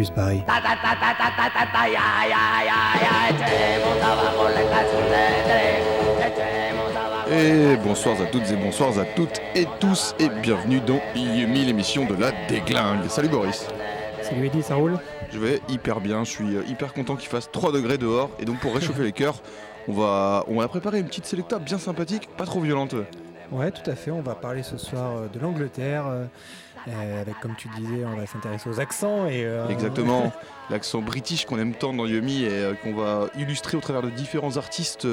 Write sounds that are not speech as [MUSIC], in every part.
Radio Campus Paris. Et bonsoir à toutes et bonsoir à toutes et tous et bienvenue dans Yumi, l'émission de la déglingue. Salut Boris. Salut Eddy, ça roule? Je vais hyper bien, je suis euh, hyper content qu'il fasse 3 degrés dehors et donc pour réchauffer les cœurs, on va, on va préparer une petite sélecta bien sympathique, pas trop violente. Ouais, tout à fait. On va parler ce soir euh, de l'Angleterre. Euh, avec, comme tu disais, on va s'intéresser aux accents et. euh, Exactement, [LAUGHS] l'accent british qu'on aime tant dans Yumi et euh, qu'on va illustrer au travers de différents artistes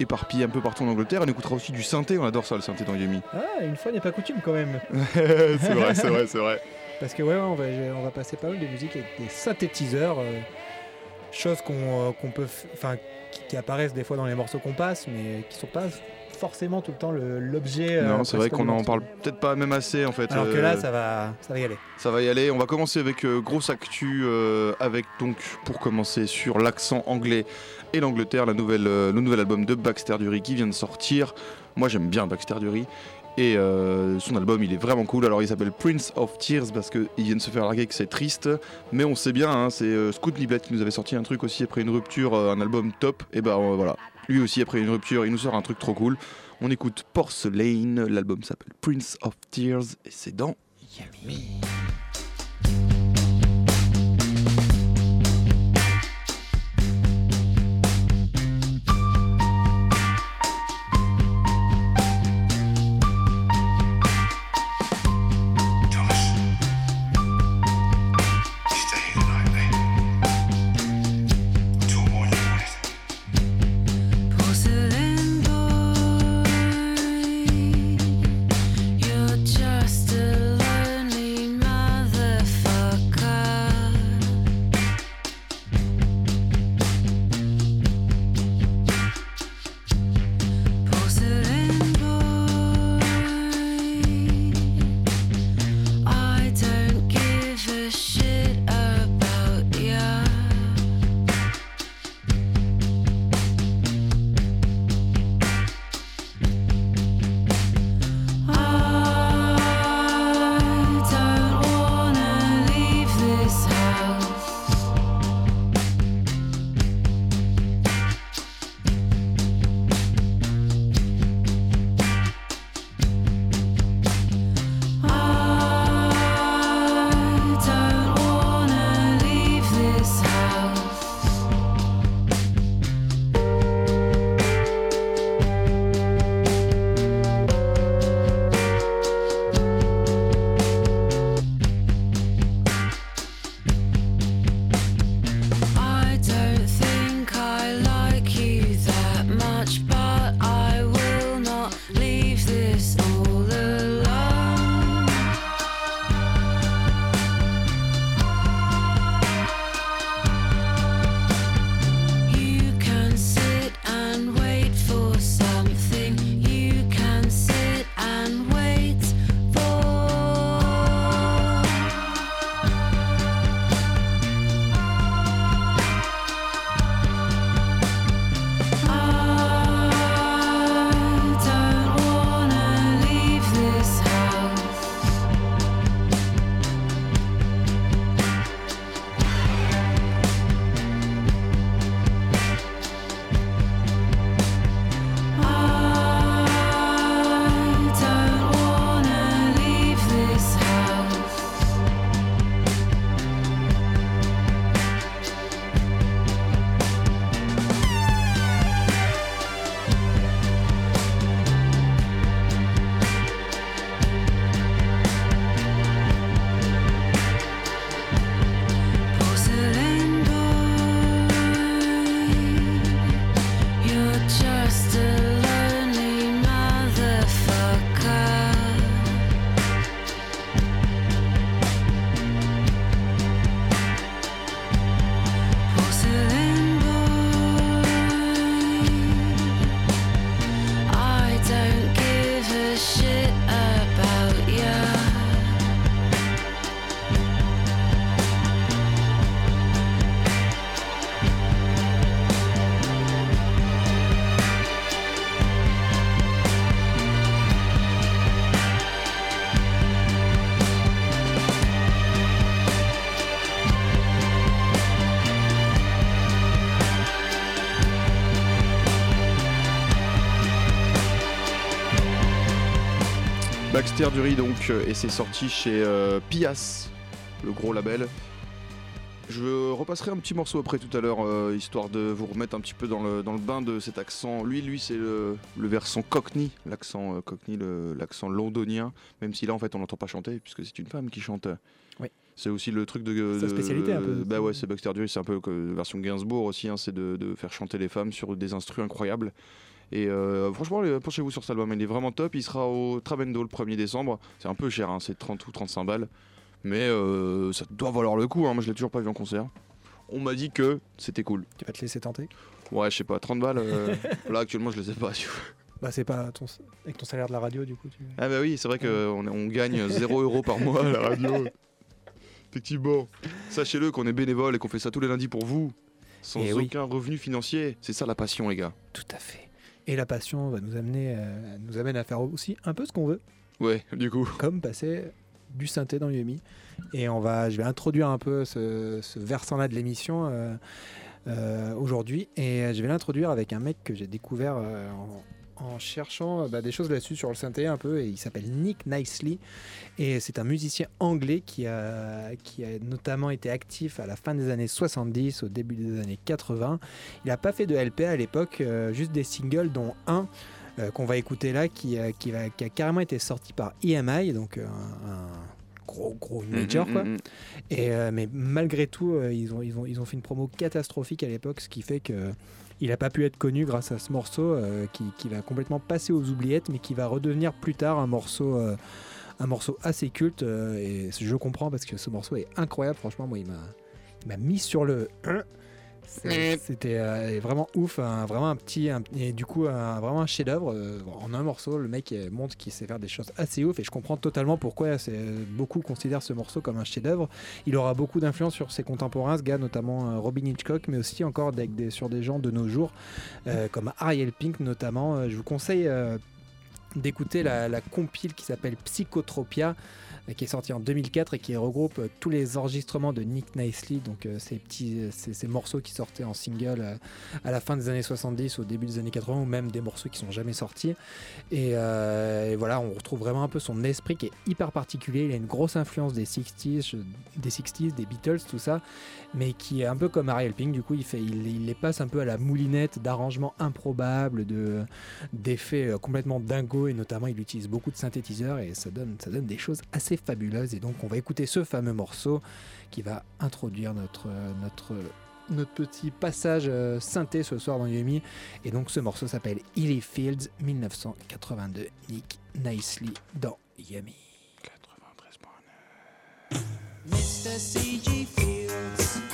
éparpillés un peu partout en Angleterre. On écoutera aussi du synthé, on adore ça le synthé dans Yumi. Ah, une fois n'est pas coutume quand même. [LAUGHS] c'est vrai, c'est vrai, c'est vrai. [LAUGHS] Parce que ouais, on va, on va passer pas mal de musique avec des synthétiseurs, euh, choses qu'on peut, enfin, qui, qui apparaissent des fois dans les morceaux qu'on passe, mais qui sont pas forcément tout le temps l'objet. euh, non, c'est vrai qu'on en parle peut-être pas même assez en fait. Alors que là, euh, ça va, ça va y aller. Ça va y aller. On va commencer avec euh, grosse actu avec donc pour commencer sur l'accent anglais et l'Angleterre, la nouvelle, le nouvel album de Baxter Dury qui vient de sortir. Moi j'aime bien Baxter Dury et euh, son album il est vraiment cool. Alors il s'appelle Prince of Tears parce qu'il vient de se faire larguer que c'est triste, mais on sait bien, hein, c'est euh, Scoot Libet qui nous avait sorti un truc aussi après une rupture, euh, un album top. Et ben voilà, lui aussi après une rupture, il nous sort un truc trop cool. On écoute Porcelain, l'album s'appelle Prince of Tears et c'est dans Yummy. Baxter Dury donc euh, et c'est sorti chez euh, Pias, le gros label. Je repasserai un petit morceau après tout à l'heure, euh, histoire de vous remettre un petit peu dans le, dans le bain de cet accent. Lui, lui, c'est le, le versant cockney, l'accent euh, cockney, l'accent londonien, même si là, en fait, on l'entend pas chanter, puisque c'est une femme qui chante. Oui. C'est aussi le truc de. Sa de- spécialité, un peu. Bah ouais, c'est Baxter Dury, c'est un peu que version Gainsbourg aussi, hein, c'est de, de faire chanter les femmes sur des instrus incroyables. Et euh, franchement, penchez-vous sur cet album, il est vraiment top. Il sera au Trabendo le 1er décembre. C'est un peu cher, hein, c'est 30 ou 35 balles. Mais euh, ça doit valoir le coup, hein. moi je l'ai toujours pas vu en concert. On m'a dit que c'était cool. Tu vas te laisser tenter? Ouais, je sais pas, 30 balles. euh, [LAUGHS] là actuellement, je les ai pas. tu vois. Bah, c'est pas ton, avec ton salaire de la radio, du coup. Tu... Ah bah oui, c'est vrai qu'on on gagne 0 [LAUGHS] euros par mois à la radio. Effectivement. Sachez-le qu'on est bénévole et qu'on fait ça tous les lundis pour vous. Sans Eh oui. aucun revenu financier. C'est ça la passion, les gars. Tout à fait. Et la passion va nous amener, euh, nous amène à faire aussi un peu ce qu'on veut, Ouais, du coup. comme passer du synthé dans Yumi. Et on va, je vais introduire un peu ce, ce versant-là de l'émission euh, euh, aujourd'hui. Et je vais l'introduire avec un mec que j'ai découvert euh, en, cherchant euh, bah, des choses là-dessus sur le synthé un peu. Et il s'appelle Nick Nicely. Et c'est un musicien anglais qui a, qui a notamment été actif à la fin des années 70, au début des années 80. Il n'a pas fait de LP à l'époque, euh, juste des singles, dont un euh, qu'on va écouter là, qui, euh, qui, va- qui a carrément été sorti par EMI, donc un, un gros gros major Mm, quoi. mm, mm. Et, euh, mais malgré tout, euh, ils, ont, ils, ont, ils ont fait une promo catastrophique à l'époque, ce qui fait que il n'a pas pu être connu grâce à ce morceau euh, qui, va complètement passer aux oubliettes, mais qui va redevenir plus tard un morceau, euh, un morceau assez culte. euh, et je comprends parce que ce morceau est incroyable. Franchement, moi, il m'a, mis sur le. C'est- C'était euh, vraiment ouf, un- vraiment un petit, un- et du coup un- vraiment un chef-d'œuvre euh, en un morceau. Le mec euh, montre qu'il sait faire des choses assez ouf et je comprends totalement pourquoi c'est, beaucoup considèrent ce morceau comme un chef-d'œuvre. Il aura beaucoup d'influence sur ses contemporains, ce gars notamment euh, Robin Hitchcock, mais aussi encore avec des- sur des gens de nos jours euh, comme Ariel Pink notamment. Euh, Je vous conseille euh, d'écouter la, la compile qui s'appelle Psychotropia euh, qui est sortie en 2004 et qui regroupe euh, tous les enregistrements de Nick Nicely, donc euh, ces petits euh, ces, morceaux qui sortaient en single à la fin des années 70, au début des années 80, ou même des morceaux qui sont jamais sortis. Et, voilà, on retrouve vraiment un peu son esprit qui est hyper particulier. Il a une grosse influence des 60s, je- des 60s, des Beatles, tout ça, mais qui est un peu comme Ariel Pink. Du coup, il, les passe un peu à la moulinette d'arrangements improbables, de, d'effets complètement dingos, et notamment il utilise beaucoup de synthétiseurs et ça donne, ça donne des choses assez fabuleuses. Et donc, on va écouter ce fameux morceau qui va introduire notre, notre, notre petit passage euh, synthé ce soir dans Yumi. Et donc, ce morceau s'appelle Hilly Fields 1982, Nick Nicely dans Yumi. 93.9. Mr. C.G. Fields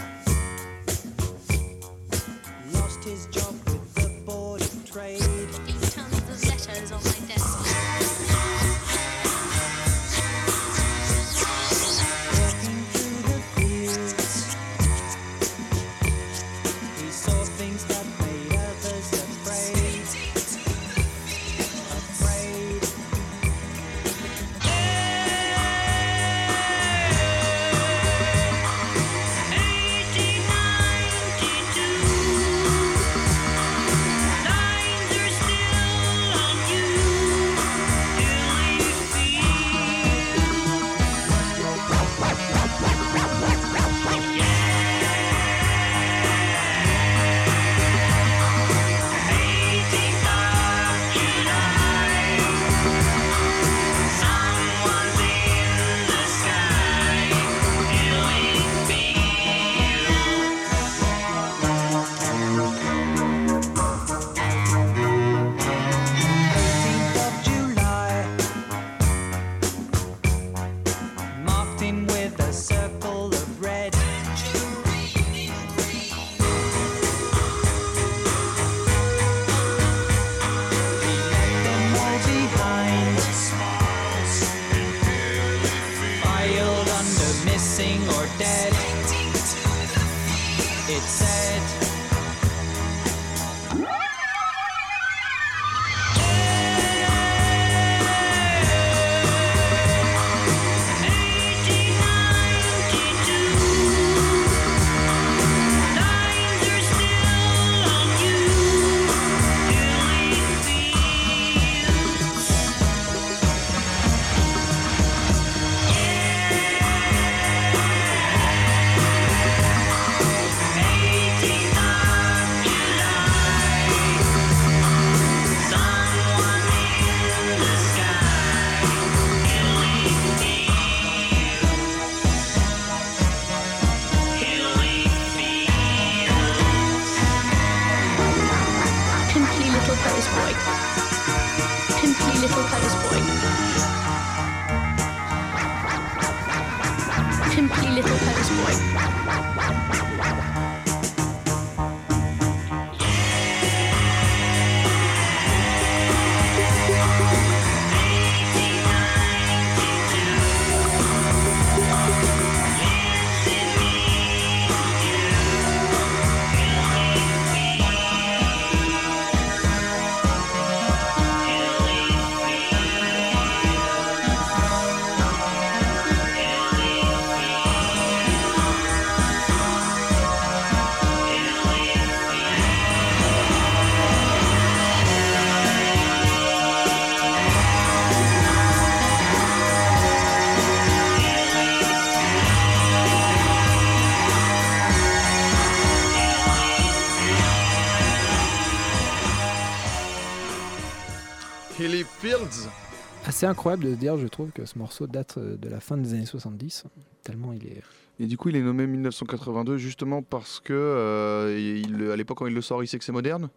assez incroyable de se dire, je trouve, que ce morceau date euh, de la fin des années 70, tellement il est... Et du coup, il est nommé 1982 justement parce que euh, il, à l'époque quand il le sort, il sait que c'est moderne?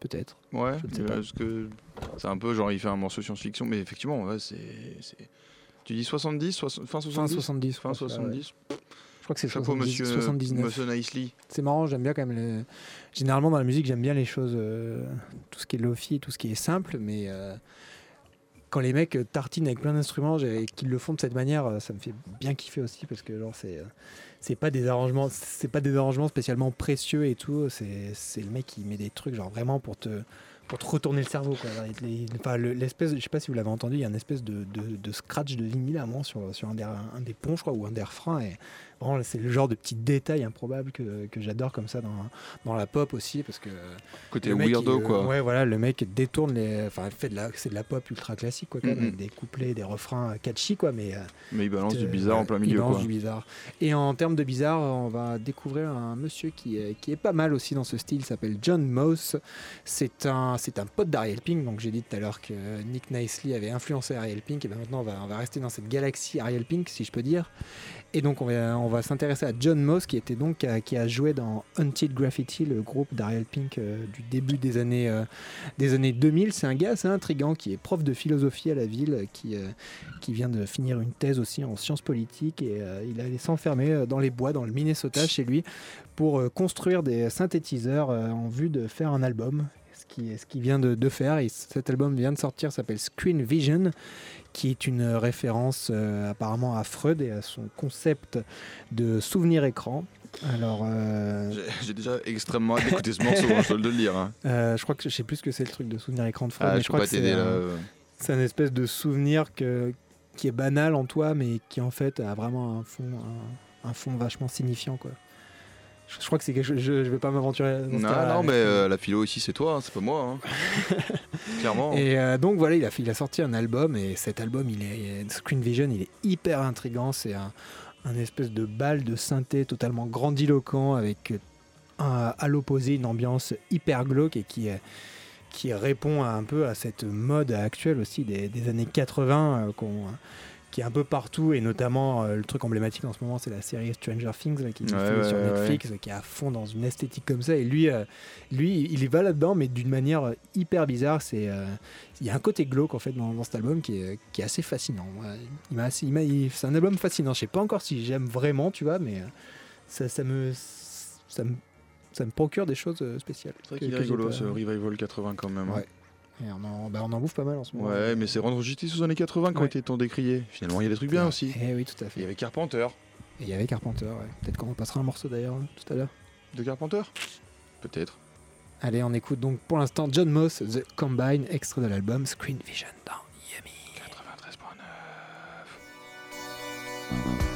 Peut-être. Ouais, Je ne sais pas. parce que c'est un peu genre il fait un morceau science-fiction, mais effectivement, ouais, c'est, Tu dis 70, soix- fin 70 Fin 70. Fin je crois, ouais. 70. Je crois que c'est Chapeau 70, monsieur, 79. monsieur Nicely. C'est marrant, j'aime bien quand même. le- Généralement dans la musique, j'aime bien les choses, euh, tout ce qui est lofi, tout ce qui est simple, mais euh, quand les mecs euh, tartinent avec plein d'instruments et qu'ils le font de cette manière, euh, ça me fait bien kiffer aussi parce que genre c'est euh, c'est pas des arrangements, c'est pas des arrangements spécialement précieux et tout. C'est le mec qui met des trucs genre vraiment pour te pour te retourner le cerveau quoi. Enfin, le- l'espèce, je sais pas si vous l'avez entendu, il y a une espèce de, de, de scratch de vinyle à un sur, sur un, des, ponts je crois ou un des refrains et c'est le genre de petit détail improbable que, que j'adore comme ça dans, dans la pop aussi parce que Côté weirdo, il, euh, quoi. Ouais, voilà, le mec détourne les. Enfin, il fait de la, c'est de la pop ultra classique, quoi, quand même, avec des couplets, des refrains catchy, quoi, mais. euh, Mais il balance du euh, bizarre en ouais, plein il milieu, balance quoi. du bizarre. Et en termes de bizarre, on va découvrir un monsieur qui est, qui est pas mal aussi dans ce style, il s'appelle John Moss. C'est un, c'est un pote d'Ariel Pink, donc j'ai dit tout à l'heure que Nick Nicely avait influencé Ariel Pink, et ben maintenant on va, on va rester dans cette galaxie Ariel Pink, si je peux dire. Et donc on va, s'intéresser à John Moss, qui était donc euh, qui a joué dans Until Graffiti, le groupe d'Ariel Pink euh, du début des années, euh, des années 2000. C'est un gars assez intrigant qui est prof de philosophie à la ville, qui, qui vient de finir une thèse aussi en sciences politiques et il allait s'enfermer dans les bois, dans le Minnesota chez lui, pour construire des synthétiseurs en vue de faire un album. Ce qui, ce qu'il vient de, faire, et cet album vient de sortir, s'appelle Screen Vision, qui est une référence euh, apparemment à Freud et à son concept de souvenir écran. Alors, euh, J'ai- déjà extrêmement hâte d'écouter ce morceau, hein, je dois le dire. hein. [LAUGHS] euh, je crois que je sais plus ce que c'est le truc de souvenir écran de Freud, Ah, mais je crois pas que c'est là. euh. c'est un espèce de souvenir que, qui est banal en toi, mais qui en fait a vraiment un fond, un, un fond vachement signifiant. Quoi. Je, je crois que c'est quelque chose. Je, je vais pas m'aventurer. Non, non, mais euh, la philo ici, c'est toi, hein, c'est pas moi. hein. [LAUGHS] Clairement. Et euh, donc voilà, il a, il a sorti un album et cet album, il est Screen Vision, il est hyper intrigant. C'est un, un espèce de bal de synthé totalement grandiloquent avec un- à l'opposé une ambiance hyper glauque et qui, qui répond un peu à cette mode actuelle aussi des, des années 80 euh, qu'on- qui est un peu partout et notamment euh, le truc emblématique en ce moment c'est la série Stranger Things là, qui est Ouais, diffusée ouais, sur ouais, Netflix qui est à fond dans une esthétique comme ça et lui euh, lui il y va là-dedans mais d'une manière euh, hyper bizarre c'est euh, il y a un côté glauque en fait dans, dans cet album qui est, qui est assez fascinant il m'a assez- il m'a- il- c'est un album fascinant je sais pas encore si j'aime vraiment tu vois mais ça, ça me ça me ça me procure des choses spéciales C'est vrai que- qu'il est rigolo pas- ce Revival 80 quand même. hein. Ouais. Et on, en, bah, on en bouffe pas mal en ce moment Ouais, mais c'est rendre justice aux années 80 qui ont Ouais. été tant décriés. Finalement, il y a des trucs bien aussi. Eh oui, tout à Il y fait. avait Carpenter. Et il y avait Carpenter, ouais. Peut-être qu'on repassera un morceau d'ailleurs hein, tout à l'heure. De Carpenter? Peut-être. Allez, on écoute donc pour l'instant John Moss, The Combine, extrait de l'album Screen Vision dans Yummy. 93.9.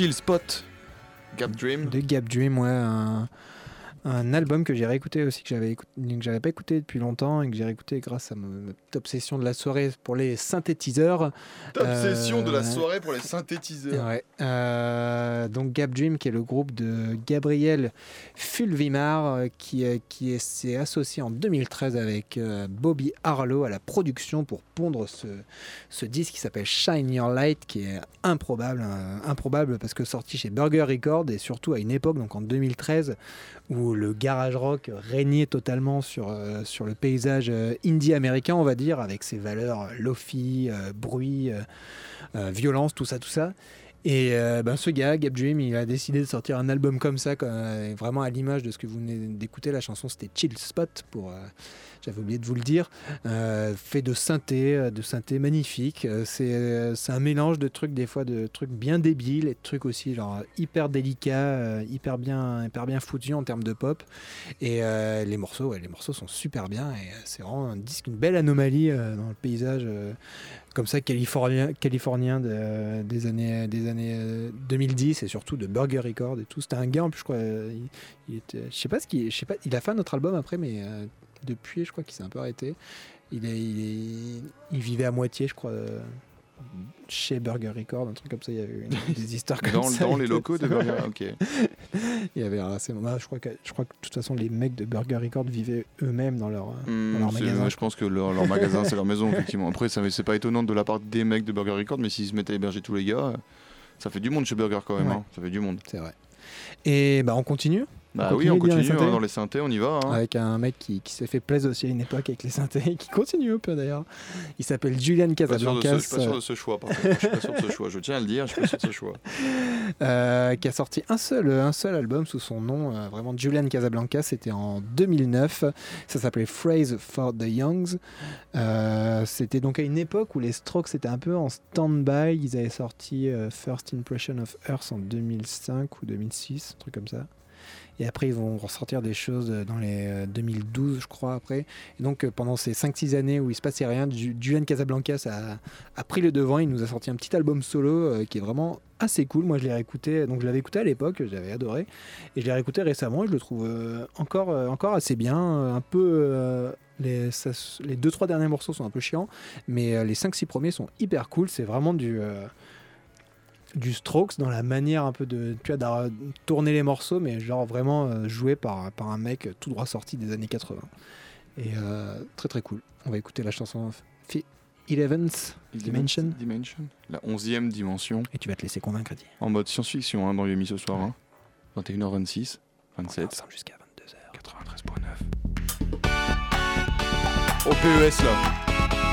Chill Spot, Gap Dream. de Gap Dream, ouais, un, un album que j'ai réécouté aussi, que j'avais écouté- que j'avais pas écouté depuis longtemps et que j'ai réécouté grâce à ma, obsession de la soirée pour les synthétiseurs. Obsession de la Euh, soirée pour les synthétiseurs. Ouais. Euh, donc Gap Dream, qui est le groupe de Gabriel Fulvimar, euh, qui, euh, qui est- s'est associé en 2013 avec euh, Bobby Harlow à la production pour pondre ce, ce disque qui s'appelle Shine Your Light, qui est improbable, euh, improbable parce que sorti chez Burger Records et surtout à une époque, donc en 2013, où le garage rock régnait totalement sur, euh, sur le paysage euh, indie américain, on va dire, avec ses valeurs euh, lofi, bruit, violence, tout ça, tout ça. Et ben, ce gars, Gap Dream, il a décidé de sortir un album comme ça, vraiment à l'image de ce que vous venez d'écouter. La chanson, c'était Chill Spot, pour, j'avais oublié de vous le dire. Euh, fait de synthé, euh, de synthé magnifique. Euh, c'est, un mélange de trucs, des fois, de trucs bien débiles et de trucs aussi, genre hyper délicats, hyper, bien, hyper bien foutus en termes de pop. Et les morceaux, ouais, les morceaux sont super bien. Et c'est vraiment un disque, une belle anomalie dans le paysage comme ça californien, californien de- des années, des années euh, 2010 et surtout de Burger Record et tout. C'était un gars en plus, je crois. Il, était, je sais pas ce qu'il, je sais pas. Il a fait un autre album après, mais depuis, je crois qu'il s'est un peu arrêté. Il, est, il, est- il vivait à moitié, je crois. euh, chez Burger Record, un truc comme ça, il y avait [LAUGHS] des histoires comme Dans, ça. dans les le- locaux de Burger. [LAUGHS] Ok. il y avait ah, c'est- bah, je crois que je crois que de toute façon les mecs de Burger Record vivaient eux-mêmes dans leur dans leur c'est- magasin. ouais, je pense que leur, leur magasin, c'est leur maison, effectivement. Après, c'est pas étonnant de la part des mecs de Burger Record, mais s'ils se mettaient à héberger tous les gars, euh, ça fait du monde chez Burger quand même. Ouais. hein. Ça fait du monde. C'est vrai. Et bah on continue Bah oui, on les continue synthés hein, dans les synthés, on y va. hein. avec un mec qui, qui s'est fait plaisir aussi à une époque avec les synthés qui continue un peu d'ailleurs. Il s'appelle Julian Casablancas. je suis pas sûr de ce choix, par. Je suis pas sûr de ce choix. Je tiens à le dire, je suis pas sûr de ce choix. [LAUGHS] euh, qui a sorti un seul, un seul album sous son nom, euh, vraiment Julian Casablancas, c'était en 2009. Ça s'appelait Phrase for the Youngs. Euh, c'était donc à une époque où les Strokes étaient un peu en stand-by. Ils avaient sorti First Impression of Earth en 2005 ou 2006, un truc comme ça. Et après, ils vont ressortir des choses dans les euh, 2012, je crois, après. Et donc, euh, pendant ces 5-6 années où il se passait rien, Ju- Julian Casablancas a, pris le devant. Il nous a sorti un petit album solo euh, qui est vraiment assez cool. Moi, je l'ai réécouté. Donc, je l'avais écouté à l'époque, j'avais adoré. Et je l'ai réécouté récemment et je le trouve euh, encore, euh, encore assez bien. euh, Un peu. euh, les, ça les deux trois derniers morceaux sont un peu chiants, mais euh, les 5-6 premiers sont hyper cool. C'est vraiment du. euh, du Strokes dans la manière un peu de tu vois, tourner les morceaux, mais genre vraiment euh, joué par, par un mec tout droit sorti des années 80. Et euh, très très cool. On va écouter la chanson Eleventh Dimension. Dimension. La onzième dimension. Et tu vas te laisser convaincre, Adi. En mode science-fiction hein, dans l'émis ce soir. hein. 21h26, On est 27, ensemble jusqu'à 22h. 93.9. Au PES là.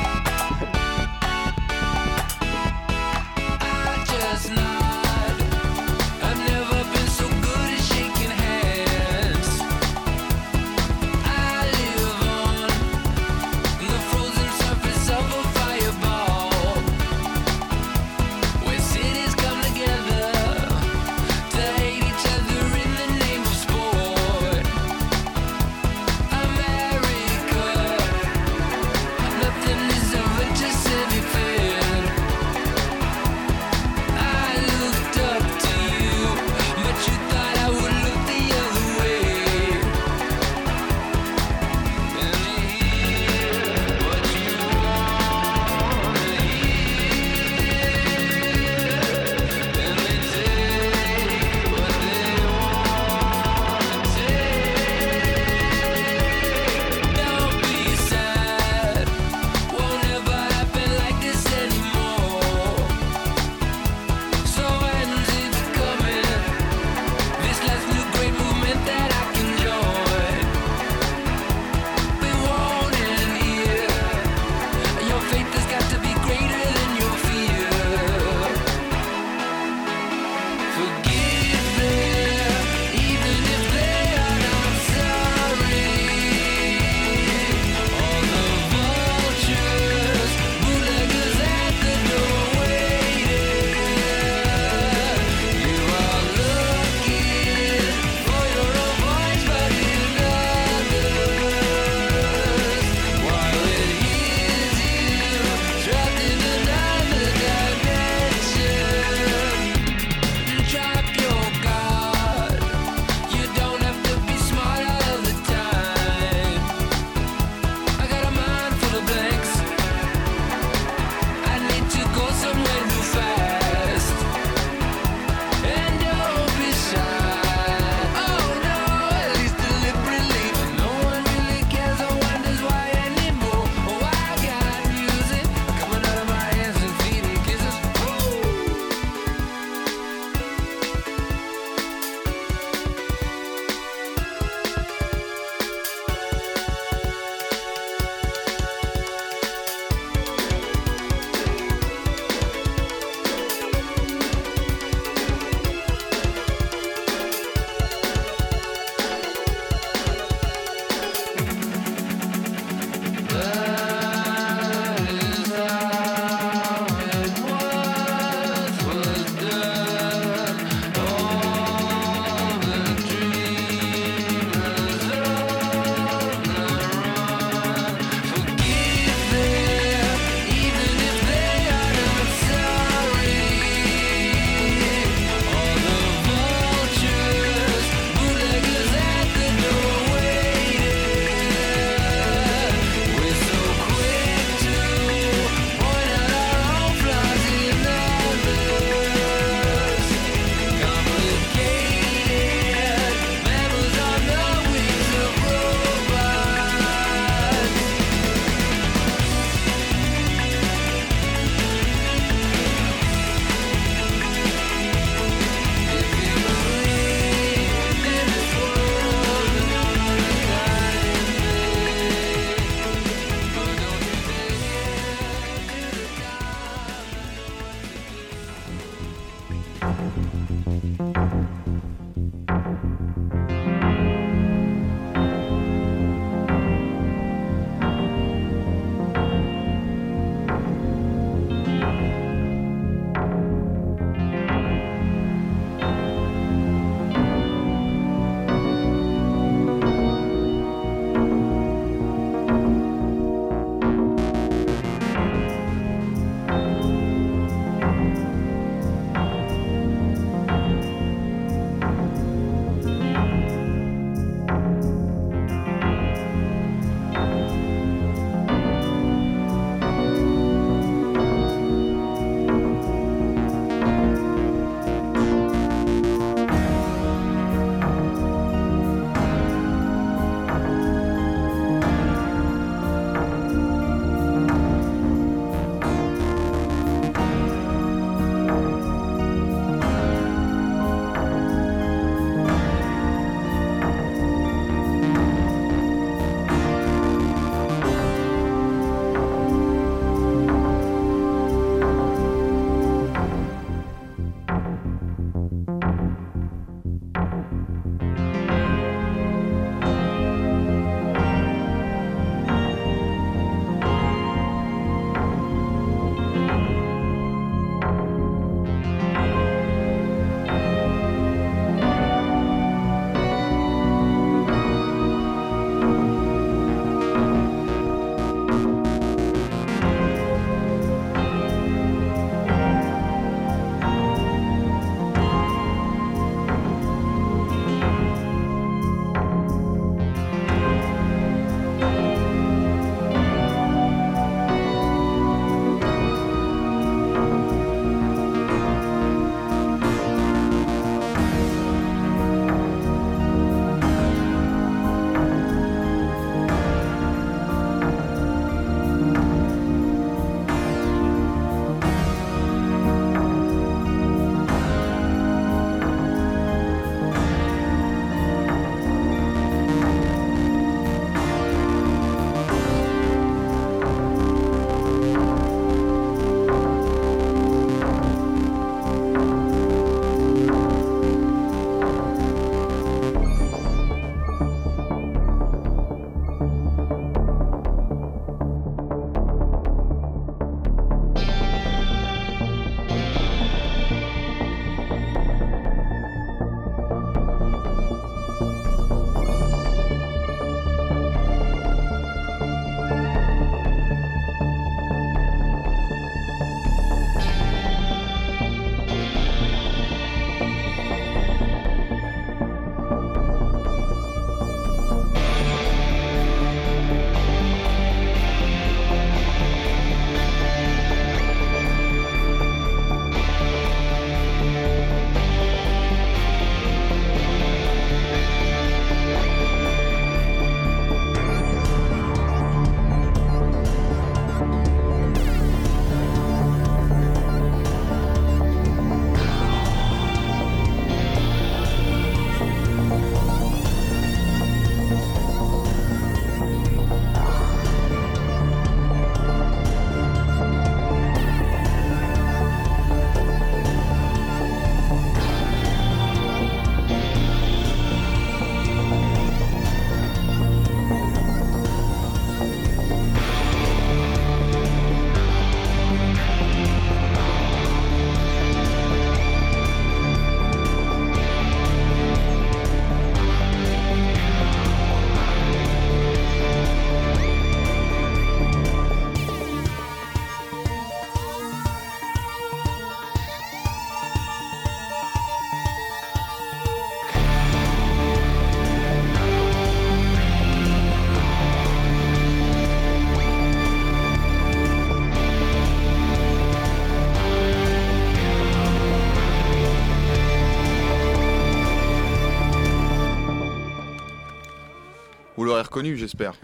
J'espère.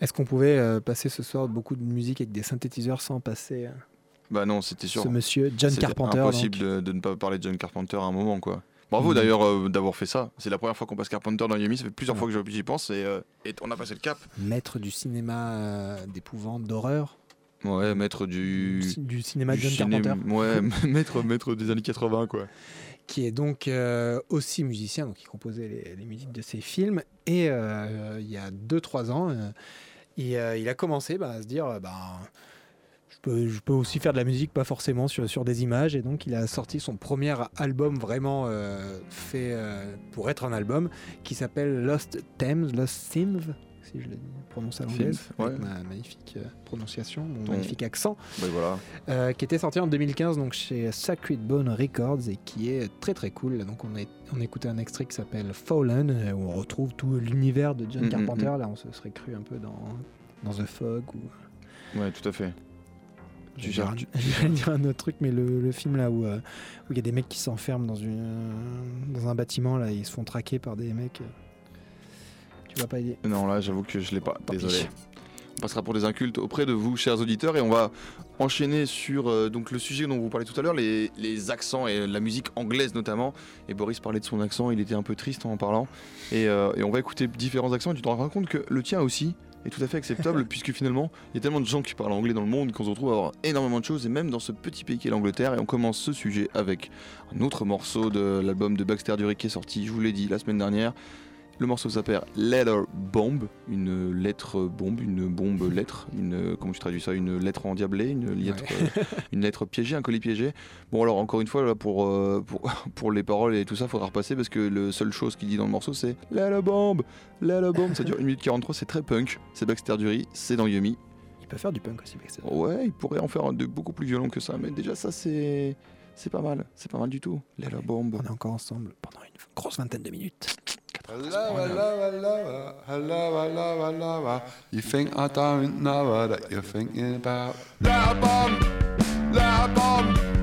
Est-ce qu'on pouvait euh, passer ce soir beaucoup de musique avec des synthétiseurs sans passer euh, Bah non, c'était sûr. ce monsieur John Carpenter impossible de, de ne pas parler de John Carpenter à un moment, quoi. Bravo Mhm. d'ailleurs euh, d'avoir fait ça. C'est la première fois qu'on passe Carpenter dans Yumi. Ça fait plusieurs Ouais. fois que j'y pense et, euh, et on a passé le cap. maître du cinéma d'épouvante, d'horreur, Ouais, maître du. du, du cinéma du John ciné- Carpenter, Ouais, [LAUGHS] maître, maître des années 80, quoi. Qui est donc euh, aussi musicien, donc il composait les, musiques de ses films. Et euh, il y a 2-3 ans, euh, il, a commencé bah, à se dire, bah, je, peux, aussi faire de la musique, pas forcément sur, sur des images. Et donc il a sorti son premier album vraiment fait pour être un album, qui s'appelle Lost Thames, Lost Themes, si je le prononce à l'anglaise, ouais. ma magnifique euh, prononciation, mon Ton- magnifique accent. Voilà. Euh, qui était sorti en 2015 donc chez Sacred Bone Records et qui est très très cool. Donc on a, on a écouté un extrait qui s'appelle Fallen euh, où on retrouve tout l'univers de John Mm, mm, Carpenter. Là on se serait cru un peu dans, dans The Fog ou Ouais, tout à fait. J'allais gères- dire un- [LAUGHS] j'allais dire un autre truc mais le, le film là où où il y a des mecs qui s'enferment dans une dans un bâtiment là ils se font traquer par des mecs. Tu vas pas aider. Non, là, j'avoue que je l'ai pas. Tant Désolé. pis. On passera pour des incultes auprès de vous, chers auditeurs, et on va enchaîner sur euh, donc le sujet dont vous parlez tout à l'heure, les, les accents et la musique anglaise notamment. Et Boris parlait de son accent, il était un peu triste en en parlant. Et, euh, et on va écouter différents accents, et tu te rends compte que le tien aussi est tout à fait acceptable, [LAUGHS] puisque finalement, il y a tellement de gens qui parlent anglais dans le monde qu'on se retrouve à avoir énormément de choses, et même dans ce petit pays qu'est l'Angleterre. Et on commence ce sujet avec un autre morceau de l'album de Baxter Dury qui est sorti, je vous l'ai dit, la semaine dernière. Le morceau s'appelle Letter Bomb, une lettre bombe, une bombe lettre, une comment tu traduis ça, une lettre endiablée, une lettre, euh, [LAUGHS] une lettre piégée, un colis piégé. Bon alors encore une fois là pour euh, pour, [LAUGHS] pour les paroles et tout ça, faudra repasser parce que le seule chose qu'il dit dans le morceau c'est Letter Bomb, Letter Bomb, ça dure 1 minute 43, c'est très punk, c'est Baxter Dury, c'est dans Yumi. Il peut faire du punk aussi. Baxter. Ouais, il pourrait en faire un de beaucoup plus violent que ça, mais déjà ça c'est c'est pas mal, c'est pas mal du tout. Letter Bomb. On est encore ensemble pendant une grosse vingtaine de minutes. Hello, hello, hello, hello, hello, hello. You think I don't know that you're thinking about? Letter bomb, letter bomb.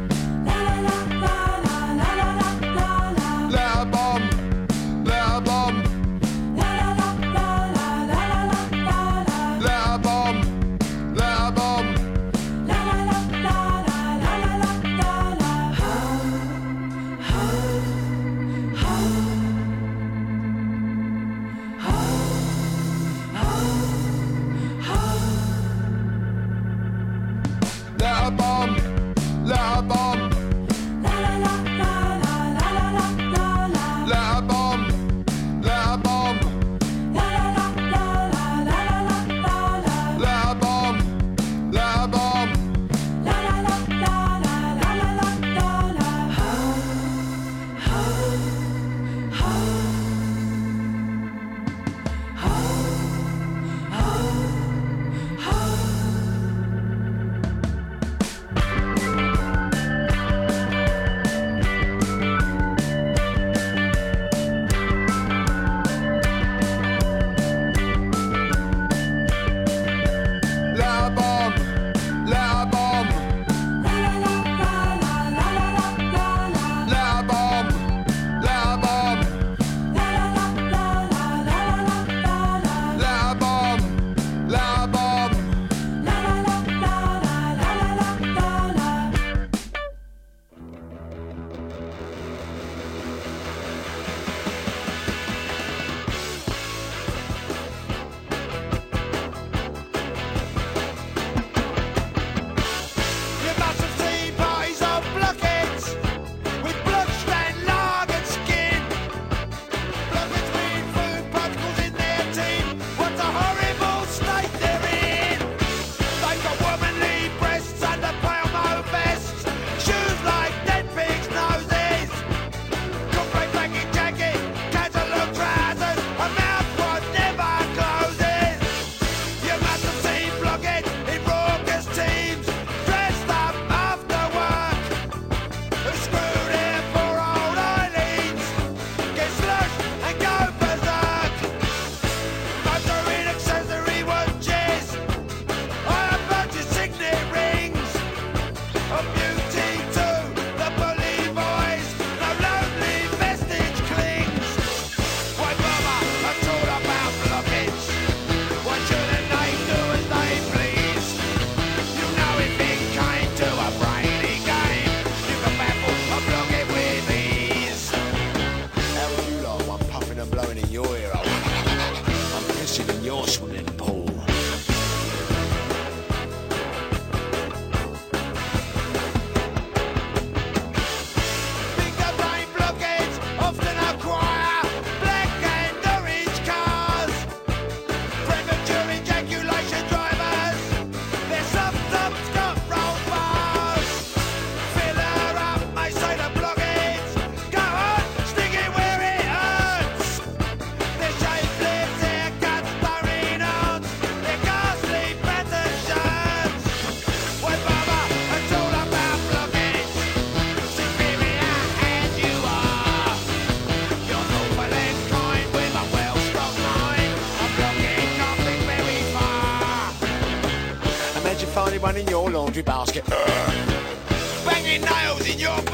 Laundry basket. Uh. Banging nails in your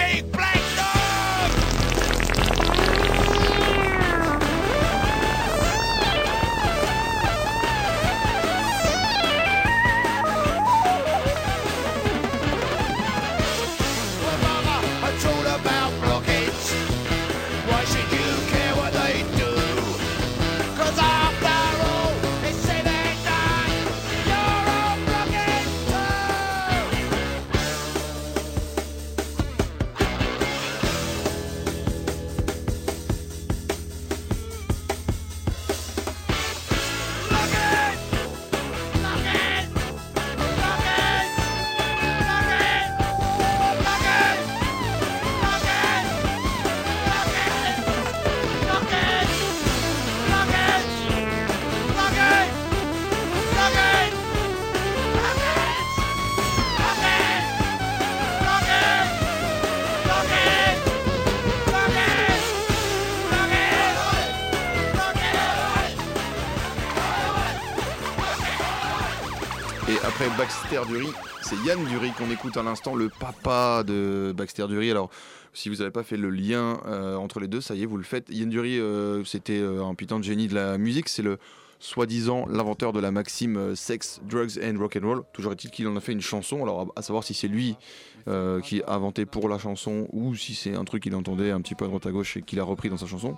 Baxter Dury, c'est Yann Dury qu'on écoute à l'instant, le papa de Baxter Dury. Alors, si vous n'avez pas fait le lien euh, entre les deux, ça y est, vous le faites. Yann Dury, euh, c'était euh, un putain de génie de la musique. C'est le soi-disant l'inventeur de la maxime sex, drugs and rock and roll. Toujours est-il qu'il en a fait une chanson. Alors, à, savoir si c'est lui qui a inventé pour la chanson ou si c'est un truc qu'il entendait un petit peu à droite à gauche et qu'il a repris dans sa chanson.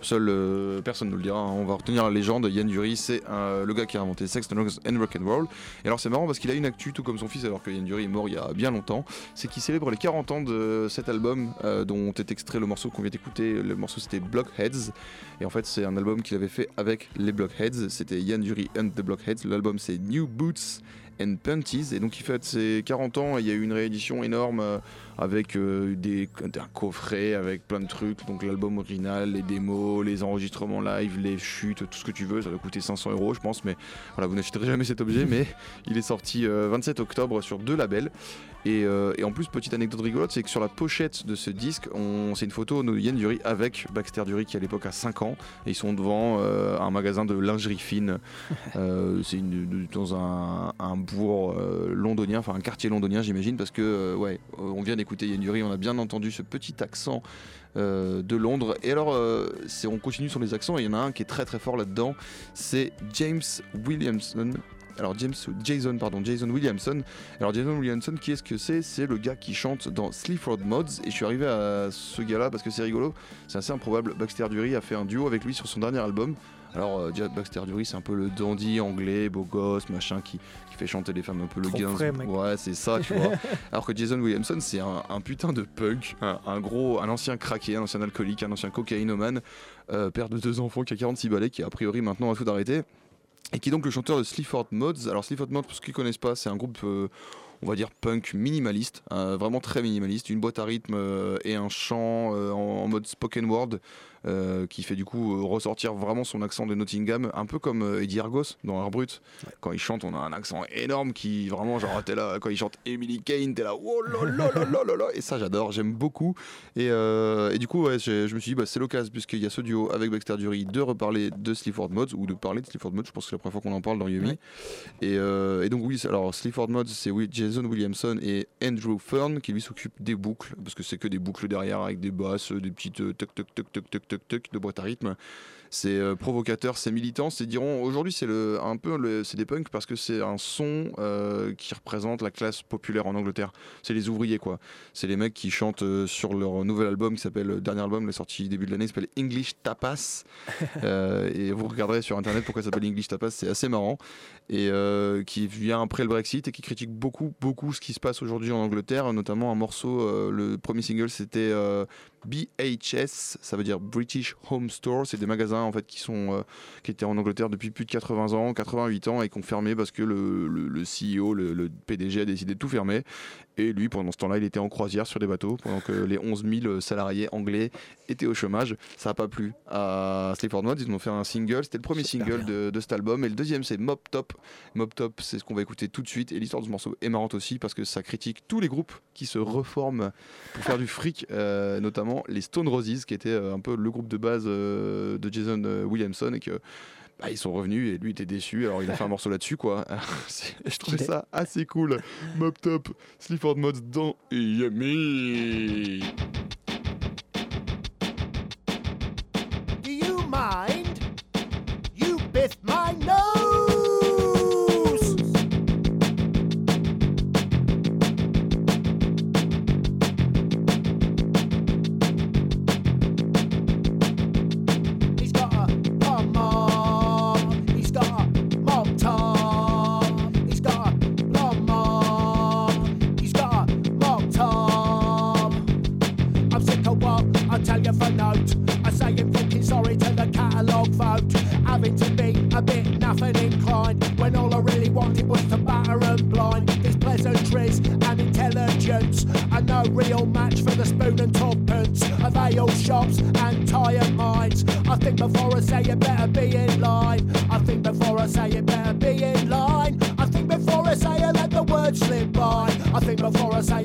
Seul euh, personne ne le dira. hein. On va retenir la légende. Yann Dury, c'est euh, le gars qui a inventé Sex, Drugs and Rock and Roll. Et alors c'est marrant parce qu'il a une actu tout comme son fils, alors que Yann Dury est mort il y a bien longtemps. C'est qu'il célèbre les 40 ans de cet album euh, dont est extrait le morceau qu'on vient d'écouter. Le morceau c'était Blockheads. Et en fait c'est un album qu'il avait fait avec les Blockheads. C'était Yann Dury and the Blockheads. L'album c'est New Boots and Panties. Et donc il fête ses 40 ans. et Il y a eu une réédition énorme. euh, avec euh, des, un coffret avec plein de trucs, donc l'album original, les démos, les enregistrements live, les chutes, tout ce que tu veux, ça va coûter 500 euros je pense, mais voilà, vous n'achèterez jamais cet objet, mais il est sorti euh, 27 octobre sur deux labels. Et, euh, et en plus, petite anecdote rigolote, c'est que sur la pochette de ce disque, c'est une photo de Yann Dury avec Baxter Dury qui à l'époque a 5 ans, et ils sont devant euh, un magasin de lingerie fine. [LAUGHS] Euh, c'est dans un, un bourg londonien, enfin un quartier londonien j'imagine, parce que ouais, on vient d'écouter Yann Dury, on a bien entendu ce petit accent de Londres. Et alors, on continue sur les accents, et il y en a un qui est très très fort là-dedans, c'est James Williamson. Alors James, Jason, pardon, Jason Williamson. Alors Jason Williamson, qui est-ce que c'est? C'est le gars qui chante dans Sleaford Mods. Et je suis arrivé à ce gars-là parce que c'est rigolo. C'est assez improbable. Baxter Dury a fait un duo avec lui sur son dernier album. Alors euh, Baxter Dury, c'est un peu le dandy anglais, beau gosse, machin, qui, qui fait chanter les femmes un peu le Trop gain. frais, mec. Ouais, c'est ça, tu vois. [LAUGHS] Alors que Jason Williamson, c'est un, un putain de punk, un, un gros, un ancien craqué, un ancien alcoolique, un ancien cocaïnomane, euh, père de deux enfants qui a 46 balais, qui a priori maintenant a tout arrêté. Et qui est donc le chanteur de Sleaford Mods. Alors Sleaford Mods, pour ceux qui ne connaissent pas, c'est un groupe, euh, on va dire punk minimaliste, euh, vraiment très minimaliste, une boîte à rythme euh, et un chant euh, en mode spoken word. Euh, qui fait du coup euh, ressortir vraiment son accent de Nottingham, un peu comme euh, Eddie Argos dans Art Brut. Quand il chante, on a un accent énorme qui vraiment, genre, t'es là, quand il chante Emily Kane, t'es là, oh là là là là là là, et ça j'adore, j'aime beaucoup. Et, euh, et du coup, ouais, je me suis dit, bah, c'est l'occasion, puisqu'il y a ce duo avec Baxter Dury, de reparler de Sleaford Mods, ou de parler de Sleaford Mods, je pense que c'est la première fois qu'on en parle dans Yumi. Et, euh, et donc, oui, alors Sleaford Mods, c'est oui, Jason Williamson et Andrew Fern qui lui s'occupent des boucles, parce que c'est que des boucles derrière avec des basses, des petites toc toc toc toc toc de boîte à rythme. c'est euh, provocateur, c'est militant. C'est diront aujourd'hui c'est le un peu le, c'est des punks parce que c'est un son euh, qui représente la classe populaire en Angleterre. C'est les ouvriers quoi. C'est les mecs qui chantent euh, sur leur nouvel album qui s'appelle le dernier album, il est sorti début de l'année, s'appelle English Tapas. [LAUGHS] Et vous regarderez sur internet pourquoi ça s'appelle English Tapas, c'est assez marrant et qui vient après le Brexit et qui critique beaucoup beaucoup ce qui se passe aujourd'hui en Angleterre, notamment un morceau. le premier single c'était BHS, ça veut dire British Home Store. C'est des magasins en fait qui sont euh, qui étaient en Angleterre depuis plus de 80 ans, 88 ans et qui ont fermé parce que le, le- le CEO, le, le PDG a décidé de tout fermer. Et lui, pendant ce temps-là, il était en croisière sur des bateaux pendant que les 11 000 salariés anglais étaient au chômage. Ça n'a pas plu à Sleaford Mods. Ils ont fait un single. C'était le premier single de, de cet album. Et le deuxième, c'est Mob Top. Mob Top, c'est ce qu'on va écouter tout de suite. Et l'histoire de ce morceau est marrante aussi parce que ça critique tous les groupes qui se reforment pour faire du fric, euh, notamment les Stone Roses, qui était euh, un peu le groupe de base euh, de Jason euh, Williamson et que bah, ils sont revenus et lui était déçu. Alors il a fait un morceau là-dessus, quoi. [LAUGHS] C'est- Je trouvais ça assez cool. [LAUGHS] Mob Top, Sleaford Mods dans Yummy. Do you mind? You my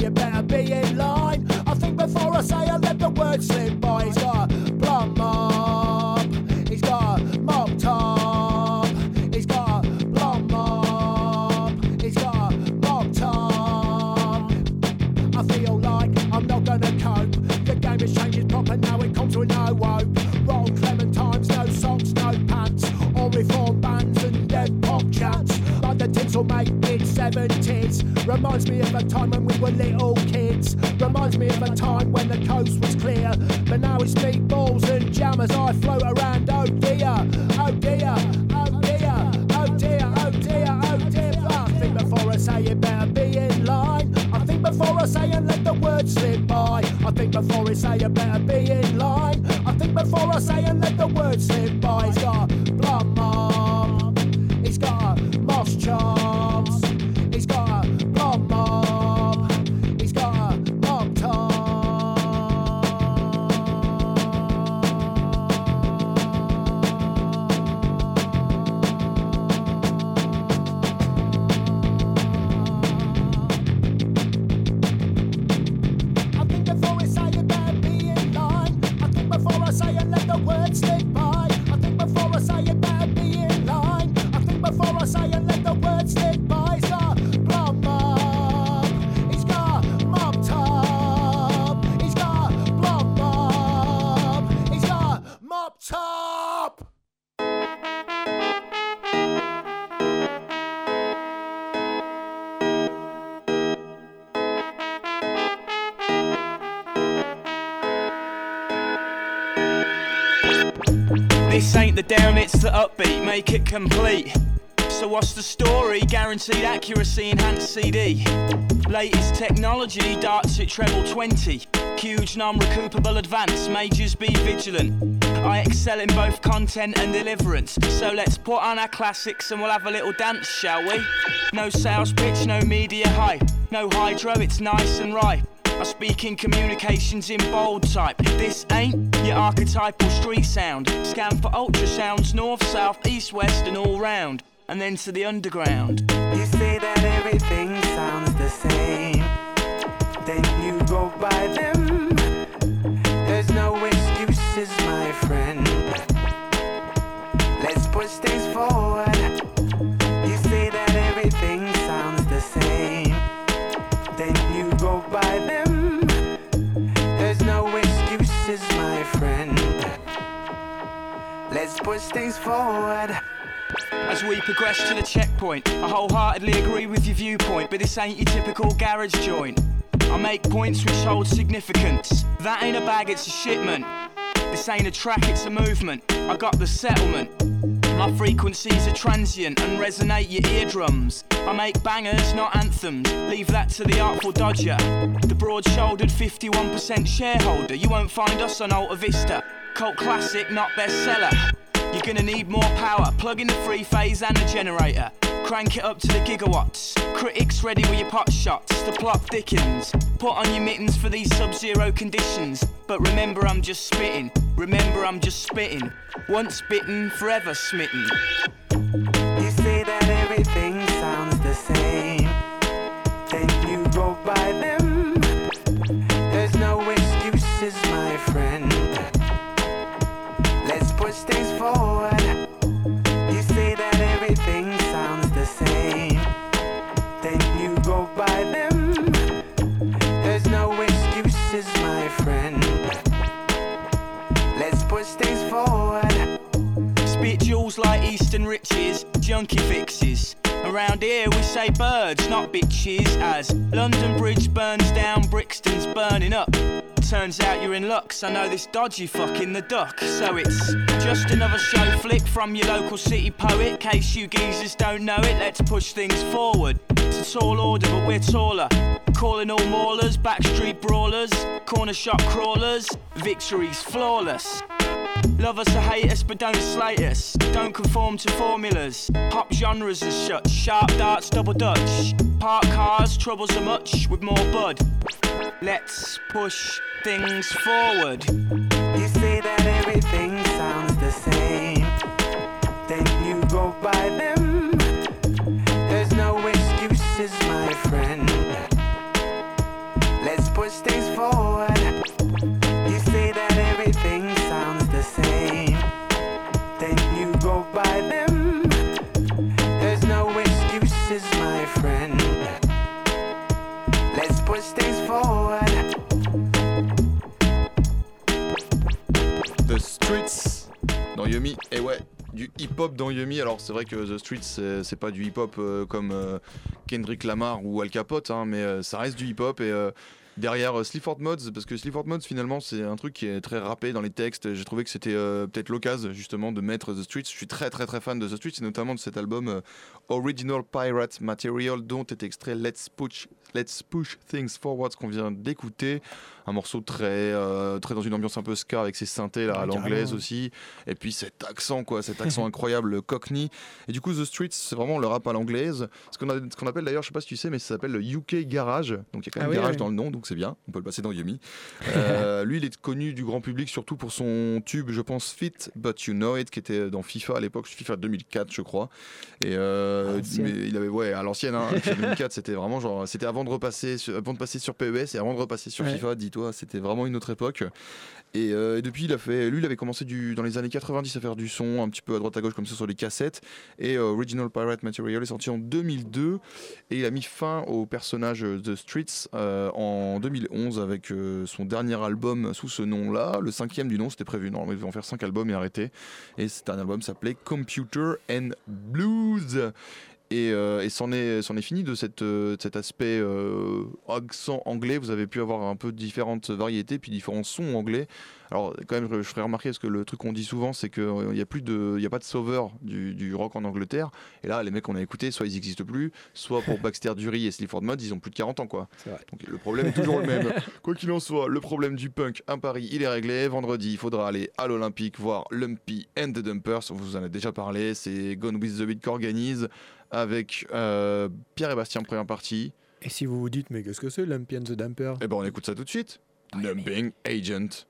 I it better be in line. I think before I say it let the words slip by. He's got a plum mob. He's got a mop top. He's got a plum mob. He's got a mop top. I feel like I'm not gonna cope. The game is changing proper now, it comes with no hope. Rotten clementines, no socks, no pants. All reform bands and dead pop chants. Like the tinsel made mid 70s. Reminds me of a time when were little kids. Reminds me of a time when the coast was clear. But now it's meatballs and jammers I float around. Oh dear, ain't the down, it's the upbeat, make it complete. So what's the story? Guaranteed accuracy, enhanced CD. Latest technology, darts at treble 20. Huge non-recoupable advance, majors be vigilant. I excel in both content and deliverance. So let's put on our classics and we'll have a little dance, shall we? No sales pitch, no media hype. No hydro, it's nice and ripe. I speak in communications in bold type. This ain't your archetypal street sound. Scan for ultrasounds, north, south, east, west, and all round. And then to the underground. You say that everything sounds the same. Then you go by them. Push things forward. As we progress to the checkpoint, I wholeheartedly agree with your viewpoint, but this ain't your typical garage joint. I make points which hold significance. That ain't a bag, it's a shipment. This ain't a track, it's a movement. I got the settlement. My frequencies are transient and resonate your eardrums. I make bangers, not anthems. Leave that to the Artful Dodger. The broad shouldered 51% shareholder. You won't find us on Alta Vista. Cult classic, not bestseller. You're gonna need more power. Plug in the three phase and the generator. Crank it up to the gigawatts. Critics ready with your pot shots. The plot thickens. Put on your mittens for these sub zero conditions. But remember, I'm just spitting. Remember, I'm just spitting. Once bitten, forever smitten. You say that everything sounds the same. Then you go by them. Birds, not bitches, as London Bridge burns down, Brixton's burning up. Turns out you're in luck, I know this dodgy fuck in the duck. So it's just another show flick from your local city poet. Case you geezers don't know it, let's push things forward. It's a tall order, but we're taller. Calling all maulers, backstreet brawlers, corner shop crawlers. Victory's flawless. Love us or hate us, but don't slate us. Don't conform to formulas. Pop genres are shut. Sharp darts, double dutch. Park cars, troubles are much with more bud. Let's push things forward. You say that everything Yumi. Et ouais, du hip-hop dans Yumi. Alors c'est vrai que The Streets, c'est pas du hip-hop euh, comme euh, Kendrick Lamar ou Al Capote, hein, mais euh, ça reste du hip-hop. Et derrière euh, Sleaford Mods, parce que Sleaford Mods finalement c'est un truc qui est très rappé dans les textes. J'ai trouvé que c'était euh, peut-être l'occasion justement de mettre The Streets. Je suis très très très fan de The Streets, et notamment de cet album euh, Original Pirate Material dont est extrait Let's Push, Let's Push Things Forward qu'on vient d'écouter. Un morceau très, euh, très dans une ambiance un peu ska avec ses synthés là, à l'anglaise aussi. Et puis cet accent quoi, cet accent incroyable, le [LAUGHS] Cockney. Et du coup The Streets c'est vraiment le rap à l'anglaise. Ce qu'on ce appelle d'ailleurs, je sais pas si tu sais, mais ça s'appelle le UK Garage. Donc il y a quand même Ah oui, garage oui. dans le nom, donc c'est bien. On peut le passer dans Yumi. [LAUGHS] Euh, lui il est connu du grand public surtout pour son tube, je pense Fit But You Know It, qui était dans FIFA à l'époque, FIFA 2004 je crois. Et euh, mais il avait ouais à l'ancienne, hein, FIFA 2004 c'était vraiment genre c'était avant de repasser sur- avant de passer sur PES et avant de repasser sur Ouais. FIFA. Dis-toi, c'était vraiment une autre époque. Et, euh, et depuis, il a fait, lui, il avait commencé du, dans les années 90 à faire du son un petit peu à droite à gauche comme ça sur les cassettes. Et euh, Original Pirate Material est sorti en 2002 et il a mis fin au personnage The Streets euh, en 2011 avec euh, son dernier album sous ce nom-là. Le cinquième du nom, c'était prévu. Normalement, ils en faire cinq albums et arrêter. Et c'est un album s'appelait Computer and Blues. Et, euh, et c'en est, fini de, cette, euh, de cet aspect euh, accent anglais. Vous avez pu avoir un peu différentes variétés, puis différents sons anglais. Alors, quand même, je, ferai remarquer, parce que le truc qu'on dit souvent, c'est qu'il n'y a, plus de- il y a pas de sauveur du, du rock en Angleterre. Et là, les mecs qu'on a écoutés, soit ils n'existent plus, soit pour Baxter Dury et Sleaford Mods, ils ont plus de 40 ans. quoi. Donc le problème est toujours le même. [LAUGHS] Quoi qu'il en soit, le problème du punk à Paris, il est réglé. Vendredi, il faudra aller à l'Olympique voir Lumpy and the Dumpers. On vous en a déjà parlé. C'est Gone with the Beat qu'organise avec euh, Pierre et Bastien, première partie. Et si vous vous dites, mais qu'est-ce que c'est, Lumpy and the Dumper Eh ben, on écoute ça tout de suite. Lumping Agent.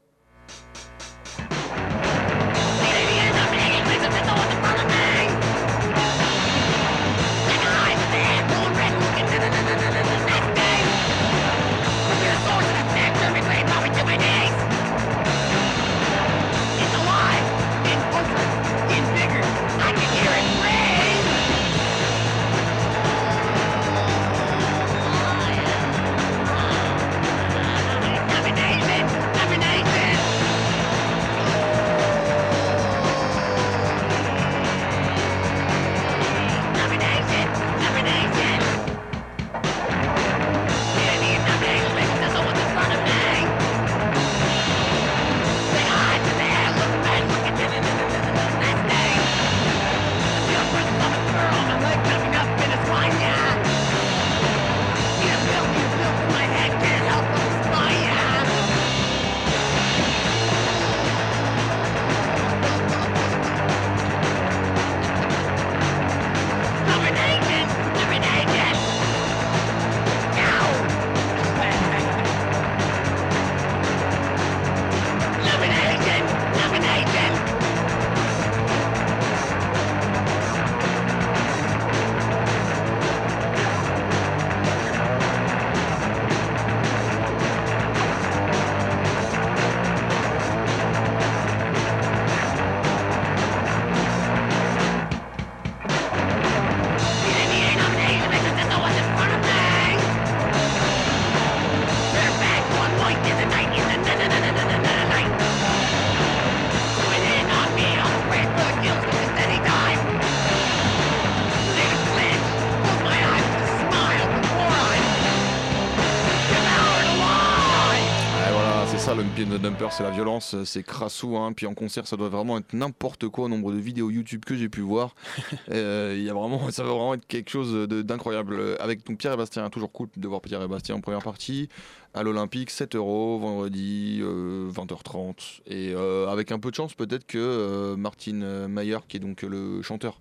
And the Dumper, c'est la violence, c'est crassou, hein. puis en concert ça doit vraiment être n'importe quoi au nombre de vidéos YouTube que j'ai pu voir. [LAUGHS] Euh, Il y a vraiment, ça va vraiment être quelque chose de- d'incroyable. Euh, Avec donc Pierre et Bastien, toujours cool de voir Pierre et Bastien en première partie. À l'Olympique, 7 euros, vendredi, euh, 20h30. Et euh, avec un peu de chance, peut-être que euh, Martin euh, Mayer, qui est donc le chanteur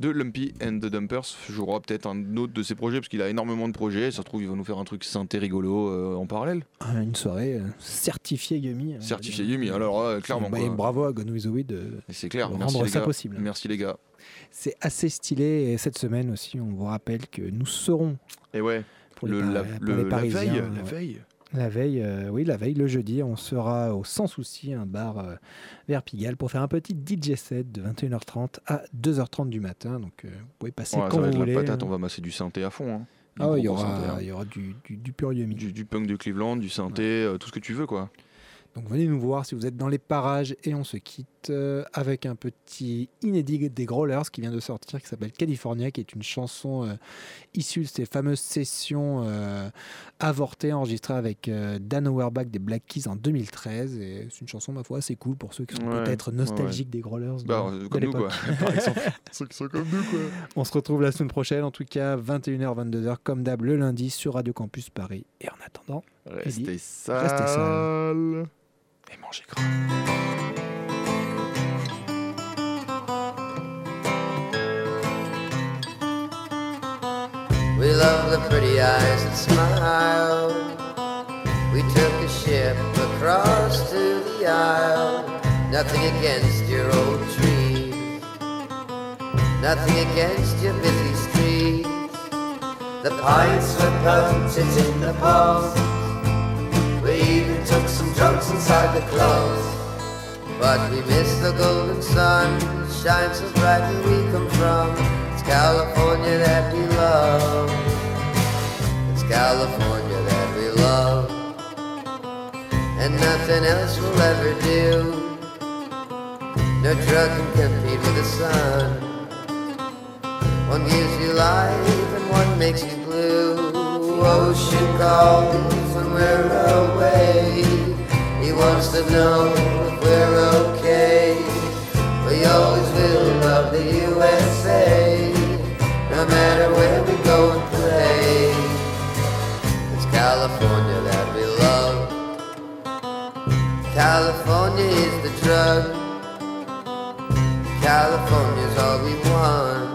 de Lumpy and the Dumpers, jouera peut-être un autre de ses projets, parce qu'il a énormément de projets. Ça se trouve, il va nous faire un truc synthé rigolo euh, en parallèle. Ah, Une soirée euh, certifiée Yumi. on va Certifié dire. Yumi, alors euh, clairement. Bah, quoi. et bravo à Gone With The Wind de C'est clair, de merci rendre les ça gars. possible. Merci les gars. C'est assez stylé et cette semaine aussi, on vous rappelle que nous serons Et ouais, pour les, le, la, pour le- les la Parisiens. veille, la veille. La veille, euh, oui, la veille, le jeudi, on sera au Sans Souci, un bar euh, vers Pigalle, pour faire un petit DJ set de 21h30 à 2h30 du matin. Donc, euh, vous pouvez passer Ouais, quand ça va vous être voulez. la patate, hein. on va masser du synthé à fond. hein. Ah ouais, y aura, hein. il y aura du, du, du pur Yumi. du, du punk de Cleveland, du synthé, tout ce que tu veux quoi. Donc venez nous voir si vous êtes dans les parages et on se quitte euh, avec un petit inédit des Growlers qui vient de sortir qui s'appelle California qui est une chanson euh, issue de ces fameuses sessions euh, avortées enregistrées avec Dan Auerbach des Black Keys en 2013 et c'est une chanson ma foi assez cool pour ceux qui sont Ouais, peut-être ouais, nostalgiques des Growlers de, Bah, de comme nous quoi. l'époque. [LAUGHS] Par exemple. [LAUGHS] Ceux qui sont comme nous quoi. On se retrouve la semaine prochaine en tout cas 21h 22h comme d'hab le lundi sur Radio Campus Paris et en attendant Restez Eddie, sales. restez sales. Et mangez gras. We love the pretty eyes that smile. We took a ship across to the isle. Nothing against your old trees. Nothing against your busy streets. The pints were potent in the pubs. We even took some drugs inside the clubs. But we miss the golden sun, shines so bright where we come from. California that we love. It's California that we love. And nothing else will ever do. No drug can compete with the sun. One gives you life and one makes you blue. Ocean calls when we're away. He wants to know if we're okay. We always California that we love. California is the drug. California's all we want.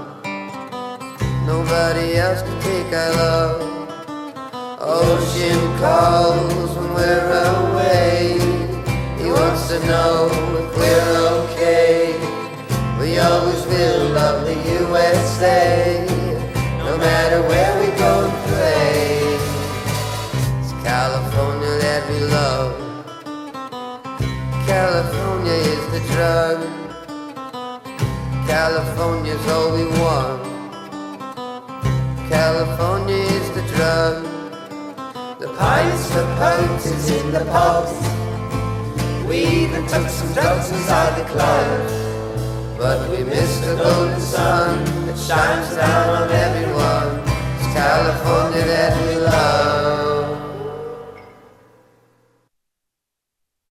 Nobody else can take our love. Ocean calls when we're away. He wants to know if we're okay. We always will love the USA. No matter where California that we love. California is the drug. California's all we want. California is the drug. The pints for potent in the pubs. We even took some drugs inside the club. But we missed the golden sun that shines down on everyone. It's California that we love.